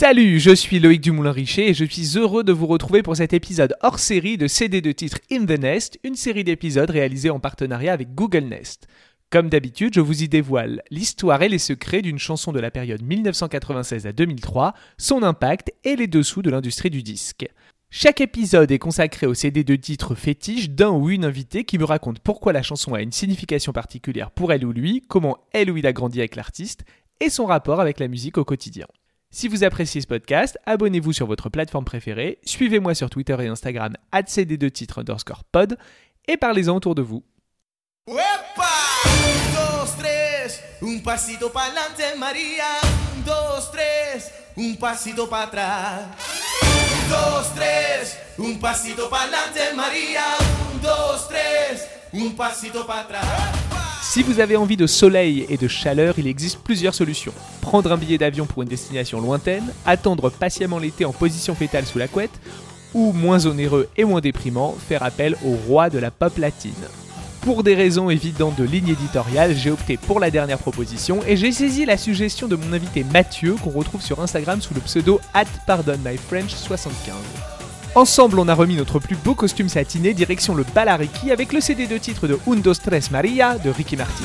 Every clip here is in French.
Salut, je suis Loïc Dumoulin-Richer et je suis heureux de vous retrouver pour cet épisode hors série de CD de titre In the Nest, une série d'épisodes réalisés en partenariat avec Google Nest. Comme d'habitude, je vous y dévoile l'histoire et les secrets d'une chanson de la période 1996 à 2003, son impact et les dessous de l'industrie du disque. Chaque épisode est consacré au CD de titre fétiche d'un ou une invitée qui me raconte pourquoi la chanson a une signification particulière pour elle ou lui, comment elle ou il a grandi avec l'artiste et son rapport avec la musique au quotidien. Si vous appréciez ce podcast, abonnez-vous sur votre plateforme préférée, suivez-moi sur Twitter et Instagram cd2 titre underscore pod et parlez-en autour de vous. Si vous avez envie de soleil et de chaleur, il existe plusieurs solutions. Prendre un billet d'avion pour une destination lointaine, attendre patiemment l'été en position fétale sous la couette, ou moins onéreux et moins déprimant, faire appel au roi de la pop latine. Pour des raisons évidentes de ligne éditoriale, j'ai opté pour la dernière proposition et j'ai saisi la suggestion de mon invité Mathieu qu'on retrouve sur Instagram sous le pseudo at pardonmyfrench75. Ensemble, on a remis notre plus beau costume satiné direction le Balariki avec le CD de titre de Un, Dos, Tres Maria de Ricky Martin.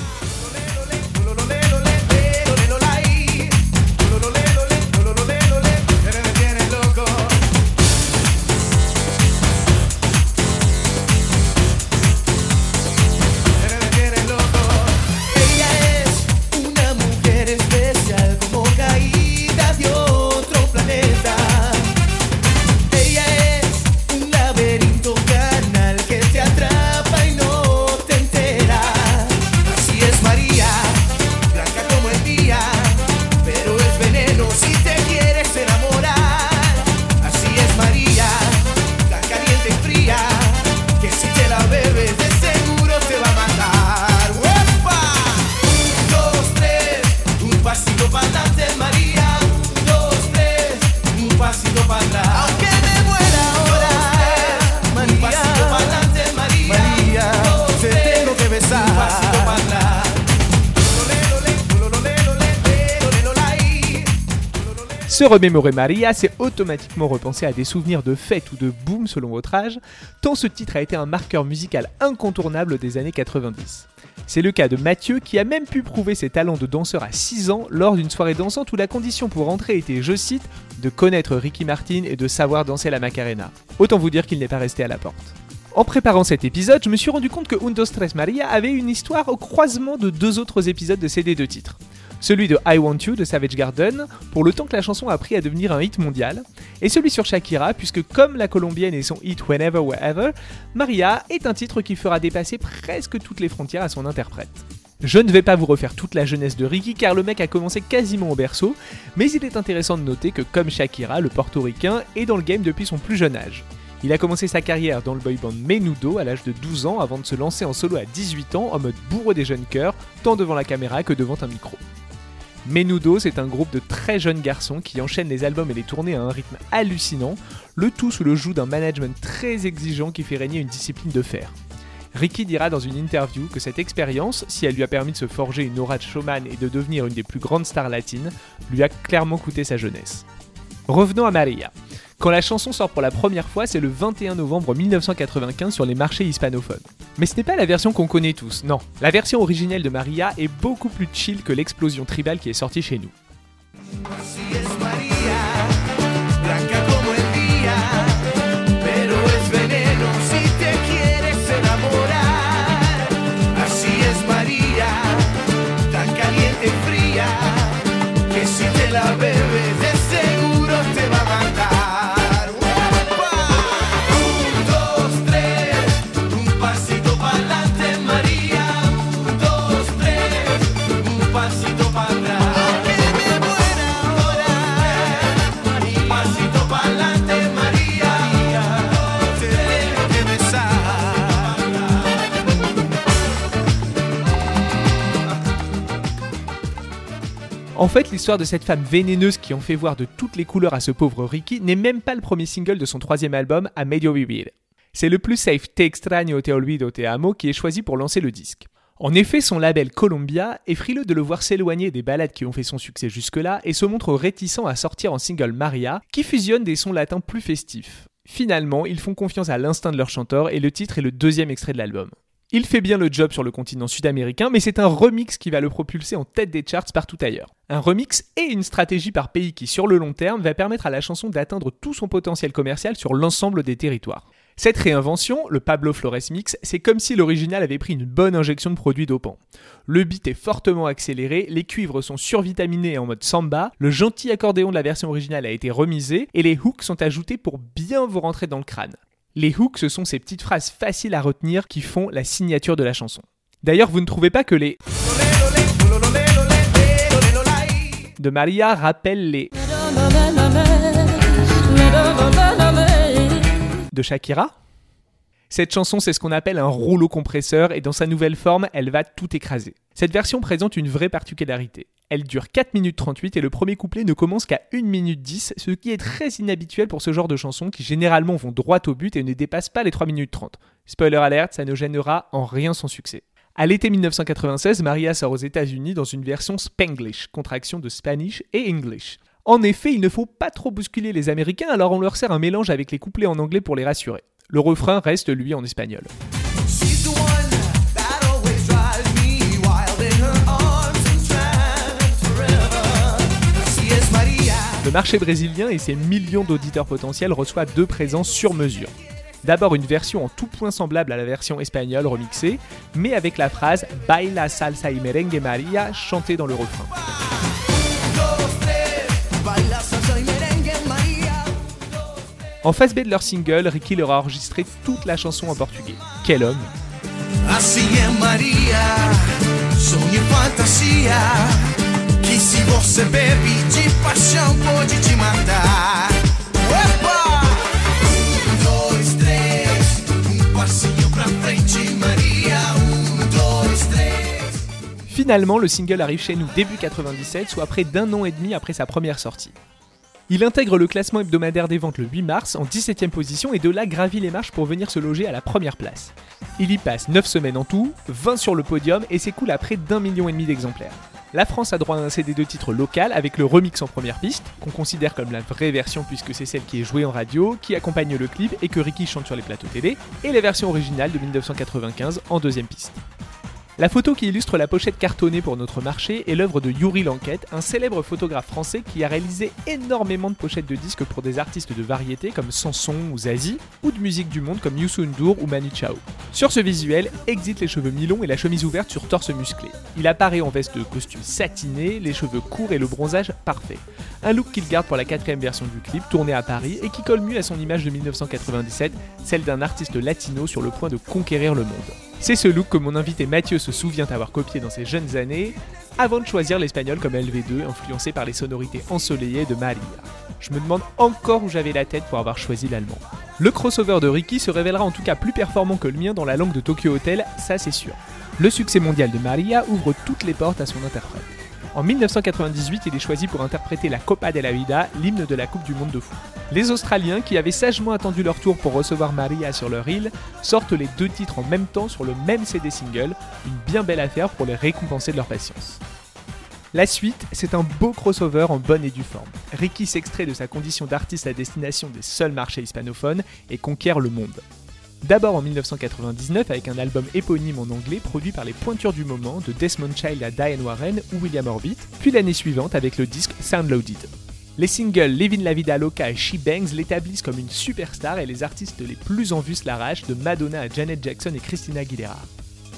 Se remémorer Maria, c'est automatiquement repenser à des souvenirs de fêtes ou de boom selon votre âge, tant ce titre a été un marqueur musical incontournable des années 90. C'est le cas de Mathieu qui a même pu prouver ses talents de danseur à 6 ans lors d'une soirée dansante où la condition pour entrer était, je cite, de connaître Ricky Martin et de savoir danser la Macarena. Autant vous dire qu'il n'est pas resté à la porte. En préparant cet épisode, je me suis rendu compte que Undo Stress Maria avait une histoire au croisement de deux autres épisodes de CD de titres celui de I Want You de Savage Garden, pour le temps que la chanson a pris à devenir un hit mondial, et celui sur Shakira, puisque comme la colombienne et son hit Whenever Wherever, Maria est un titre qui fera dépasser presque toutes les frontières à son interprète. Je ne vais pas vous refaire toute la jeunesse de Ricky car le mec a commencé quasiment au berceau, mais il est intéressant de noter que comme Shakira, le portoricain est dans le game depuis son plus jeune âge. Il a commencé sa carrière dans le boy band Menudo à l'âge de 12 ans avant de se lancer en solo à 18 ans en mode bourreau des jeunes cœurs, tant devant la caméra que devant un micro. Menudo, c'est un groupe de très jeunes garçons qui enchaînent les albums et les tournées à un rythme hallucinant, le tout sous le joug d'un management très exigeant qui fait régner une discipline de fer. Ricky dira dans une interview que cette expérience, si elle lui a permis de se forger une aura de showman et de devenir une des plus grandes stars latines, lui a clairement coûté sa jeunesse. Revenons à Maria. Quand la chanson sort pour la première fois, c'est le 21 novembre 1995 sur les marchés hispanophones. Mais ce n'est pas la version qu'on connaît tous, non. La version originelle de Maria est beaucoup plus chill que l'explosion tribale qui est sortie chez nous. En fait, l'histoire de cette femme vénéneuse qui en fait voir de toutes les couleurs à ce pauvre Ricky n'est même pas le premier single de son troisième album, A Medio Vivir. C'est le plus safe Te extraño te olvido te amo qui est choisi pour lancer le disque. En effet, son label Columbia est frileux de le voir s'éloigner des ballades qui ont fait son succès jusque-là et se montre réticent à sortir en single Maria, qui fusionne des sons latins plus festifs. Finalement, ils font confiance à l'instinct de leur chanteur et le titre est le deuxième extrait de l'album. Il fait bien le job sur le continent sud-américain, mais c'est un remix qui va le propulser en tête des charts partout ailleurs. Un remix et une stratégie par pays qui, sur le long terme, va permettre à la chanson d'atteindre tout son potentiel commercial sur l'ensemble des territoires. Cette réinvention, le Pablo Flores Mix, c'est comme si l'original avait pris une bonne injection de produits dopants. Le beat est fortement accéléré, les cuivres sont survitaminés en mode samba, le gentil accordéon de la version originale a été remisé et les hooks sont ajoutés pour bien vous rentrer dans le crâne. Les hooks, ce sont ces petites phrases faciles à retenir qui font la signature de la chanson. D'ailleurs, vous ne trouvez pas que les de Maria rappellent les de Shakira cette chanson, c'est ce qu'on appelle un rouleau compresseur et dans sa nouvelle forme, elle va tout écraser. Cette version présente une vraie particularité. Elle dure 4 minutes 38 et le premier couplet ne commence qu'à 1 minute 10, ce qui est très inhabituel pour ce genre de chansons qui généralement vont droit au but et ne dépassent pas les 3 minutes 30. Spoiler alert, ça ne gênera en rien son succès. À l'été 1996, Maria sort aux États-Unis dans une version Spanglish, contraction de Spanish et English. En effet, il ne faut pas trop bousculer les Américains, alors on leur sert un mélange avec les couplets en anglais pour les rassurer. Le refrain reste lui en espagnol. Le marché brésilien et ses millions d'auditeurs potentiels reçoivent deux présences sur mesure. D'abord une version en tout point semblable à la version espagnole remixée, mais avec la phrase Baila salsa y merengue Maria chantée dans le refrain. En face B de leur single, Ricky leur a enregistré toute la chanson en portugais. Quel homme. Finalement, le single arrive chez nous début 97, soit près d'un an et demi après sa première sortie. Il intègre le classement hebdomadaire des ventes le 8 mars en 17ème position et de là gravit les marches pour venir se loger à la première place. Il y passe 9 semaines en tout, 20 sur le podium et s'écoule à près d'un million et demi d'exemplaires. La France a droit à un CD de titre local avec le remix en première piste, qu'on considère comme la vraie version puisque c'est celle qui est jouée en radio, qui accompagne le clip et que Ricky chante sur les plateaux télé, et la version originale de 1995 en deuxième piste. La photo qui illustre la pochette cartonnée pour notre marché est l'œuvre de Yuri Lanquette, un célèbre photographe français qui a réalisé énormément de pochettes de disques pour des artistes de variété comme Sanson ou Zazie, ou de musique du monde comme Youssou N'Dour ou Manu Chao. Sur ce visuel, exit les cheveux mi-longs et la chemise ouverte sur torse musclé. Il apparaît en veste de costume satiné, les cheveux courts et le bronzage parfait. Un look qu'il garde pour la quatrième version du clip, tourné à Paris, et qui colle mieux à son image de 1997, celle d'un artiste latino sur le point de conquérir le monde. C'est ce look que mon invité Mathieu se souvient avoir copié dans ses jeunes années, avant de choisir l'espagnol comme LV2, influencé par les sonorités ensoleillées de Maria. Je me demande encore où j'avais la tête pour avoir choisi l'allemand. Le crossover de Ricky se révélera en tout cas plus performant que le mien dans la langue de Tokyo Hotel, ça c'est sûr. Le succès mondial de Maria ouvre toutes les portes à son interprète. En 1998, il est choisi pour interpréter la Copa de la Vida, l'hymne de la Coupe du Monde de foot. Les Australiens, qui avaient sagement attendu leur tour pour recevoir Maria sur leur île, sortent les deux titres en même temps sur le même CD single, une bien belle affaire pour les récompenser de leur patience. La suite, c'est un beau crossover en bonne et due forme. Ricky s'extrait de sa condition d'artiste à destination des seuls marchés hispanophones et conquiert le monde. D'abord en 1999 avec un album éponyme en anglais produit par les pointures du moment de Desmond Child à Diane Warren ou William Orbit, puis l'année suivante avec le disque Soundloaded. Les singles Living la Vida Loca et She Bangs l'établissent comme une superstar et les artistes les plus en vue se l'arrachent de Madonna à Janet Jackson et Christina Aguilera.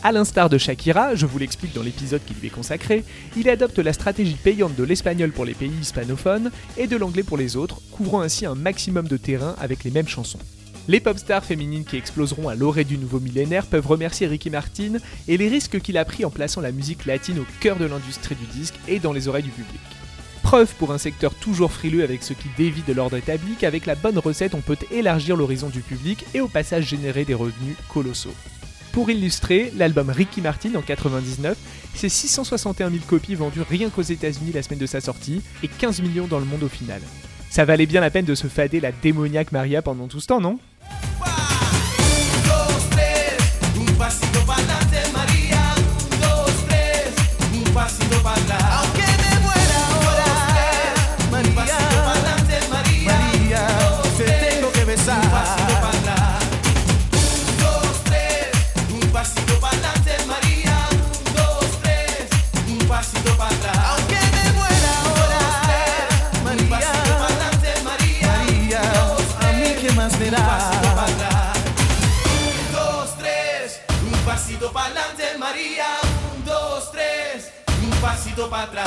A l'instar de Shakira, je vous l'explique dans l'épisode qui lui est consacré, il adopte la stratégie payante de l'espagnol pour les pays hispanophones et de l'anglais pour les autres, couvrant ainsi un maximum de terrain avec les mêmes chansons. Les pop stars féminines qui exploseront à l'orée du nouveau millénaire peuvent remercier Ricky Martin et les risques qu'il a pris en plaçant la musique latine au cœur de l'industrie du disque et dans les oreilles du public. Preuve pour un secteur toujours frileux avec ce qui dévie de l'ordre établi qu'avec la bonne recette on peut élargir l'horizon du public et au passage générer des revenus colossaux. Pour illustrer, l'album Ricky Martin en 99, c'est 661 000 copies vendues rien qu'aux États-Unis la semaine de sa sortie et 15 millions dans le monde au final. Ça valait bien la peine de se fader la démoniaque Maria pendant tout ce temps, non? Pasito para atrás.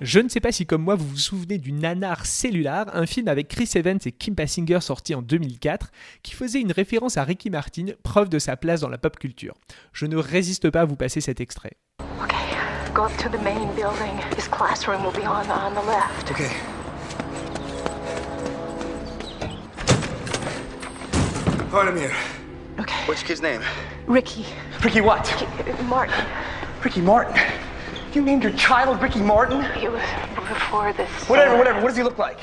Je ne sais pas si comme moi vous vous souvenez du Nanar Cellular, un film avec Chris Evans et Kim Basinger sorti en 2004, qui faisait une référence à Ricky Martin, preuve de sa place dans la pop culture. Je ne résiste pas à vous passer cet extrait. Okay, go up to the main building. His classroom will be on, on the left. Okay. Pardon here. Okay. What's your kid's name? Ricky. Ricky what? Ricky, Martin. Ricky Martin. You named your child Ricky Martin? It was before this. Whatever, whatever. What does he look like?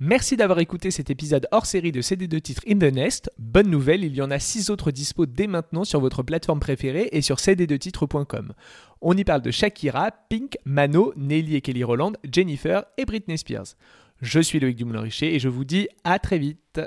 Merci d'avoir écouté cet épisode hors série de CD de titres In the Nest. Bonne nouvelle, il y en a 6 autres dispo dès maintenant sur votre plateforme préférée et sur cd2titres.com. On y parle de Shakira, Pink, Mano, Nelly et Kelly Roland, Jennifer et Britney Spears. Je suis Loïc Dumoulin-Richer et je vous dis à très vite.